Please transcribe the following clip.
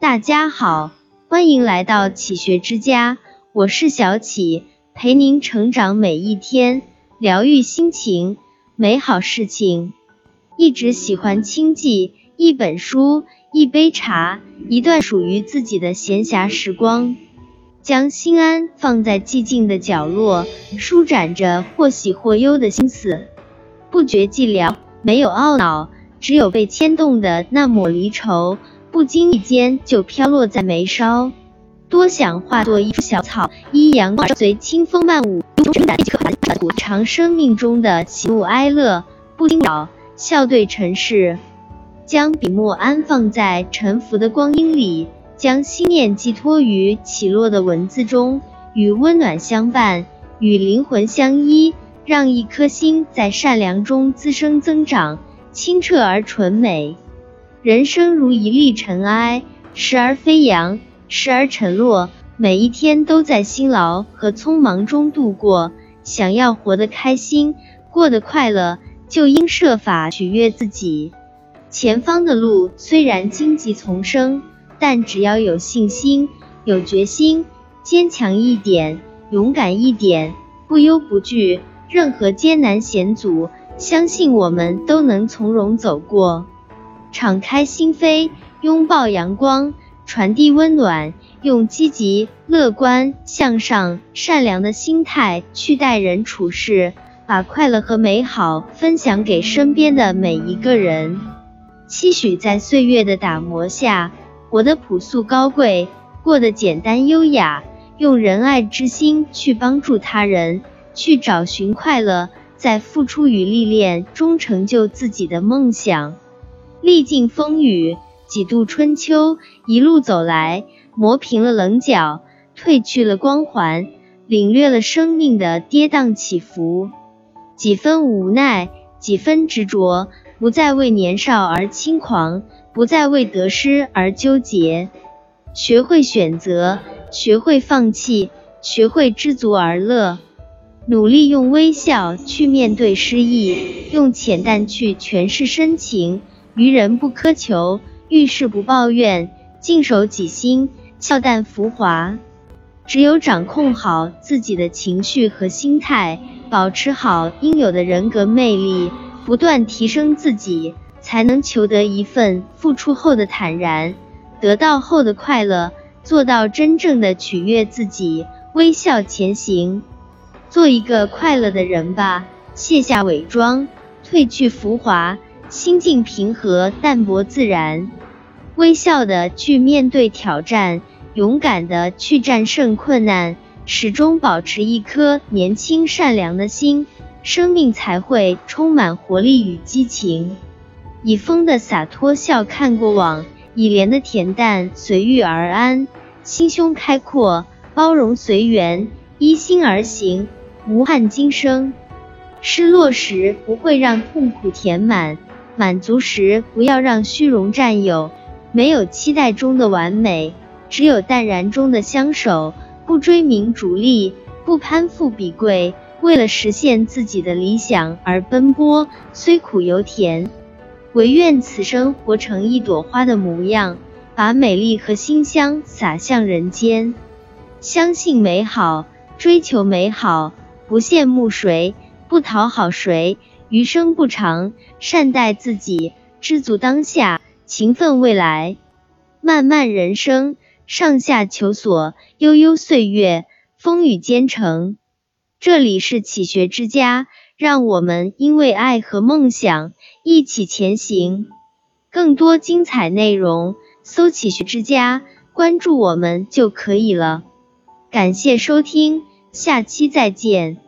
大家好，欢迎来到启学之家，我是小启，陪您成长每一天，疗愈心情，美好事情。一直喜欢清寂一本书、一杯茶、一段属于自己的闲暇时光，将心安放在寂静的角落，舒展着或喜或忧的心思，不觉寂寥，没有懊恼，只有被牵动的那抹离愁。不经意间就飘落在眉梢，多想化作一株小草，依阳光随清风漫舞，尝生命中的喜怒哀乐，不惊扰，笑对尘世。将笔墨安放在沉浮的光。阴里，将心念寄托于起落的文字中，与温暖相伴，与灵魂相依，让一颗心在善良中滋生增长，清澈而纯美。人生如一粒尘埃，时而飞扬，时而沉落，每一天都在辛劳和匆忙中度过。想要活得开心，过得快乐，就应设法取悦自己。前方的路虽然荆棘丛生，但只要有信心、有决心，坚强一点，勇敢一点，不忧不惧，任何艰难险阻，相信我们都能从容走过。敞开心扉，拥抱阳光，传递温暖，用积极、乐观、向上、善良的心态去待人处事，把快乐和美好分享给身边的每一个人。期许在岁月的打磨下，活得朴素高贵，过得简单优雅，用仁爱之心去帮助他人，去找寻快乐，在付出与历练中成就自己的梦想。历尽风雨，几度春秋，一路走来，磨平了棱角，褪去了光环，领略了生命的跌宕起伏。几分无奈，几分执着，不再为年少而轻狂，不再为得失而纠结。学会选择，学会放弃，学会知足而乐。努力用微笑去面对失意，用浅淡去诠释深情。于人不苛求，遇事不抱怨，静守己心，笑淡浮华。只有掌控好自己的情绪和心态，保持好应有的人格魅力，不断提升自己，才能求得一份付出后的坦然，得到后的快乐，做到真正的取悦自己，微笑前行。做一个快乐的人吧，卸下伪装，褪去浮华。心境平和，淡泊自然，微笑的去面对挑战，勇敢的去战胜困难，始终保持一颗年轻善良的心，生命才会充满活力与激情。以风的洒脱笑看过往，以莲的恬淡随遇而安，心胸开阔，包容随缘，依心而行，无憾今生。失落时不会让痛苦填满。满足时，不要让虚荣占有。没有期待中的完美，只有淡然中的相守。不追名逐利，不攀附比贵，为了实现自己的理想而奔波，虽苦犹甜。唯愿此生活成一朵花的模样，把美丽和馨香洒向人间。相信美好，追求美好，不羡慕谁，不讨好谁。余生不长，善待自己，知足当下，勤奋未来。漫漫人生，上下求索，悠悠岁月，风雨兼程。这里是启学之家，让我们因为爱和梦想一起前行。更多精彩内容，搜“启学之家”，关注我们就可以了。感谢收听，下期再见。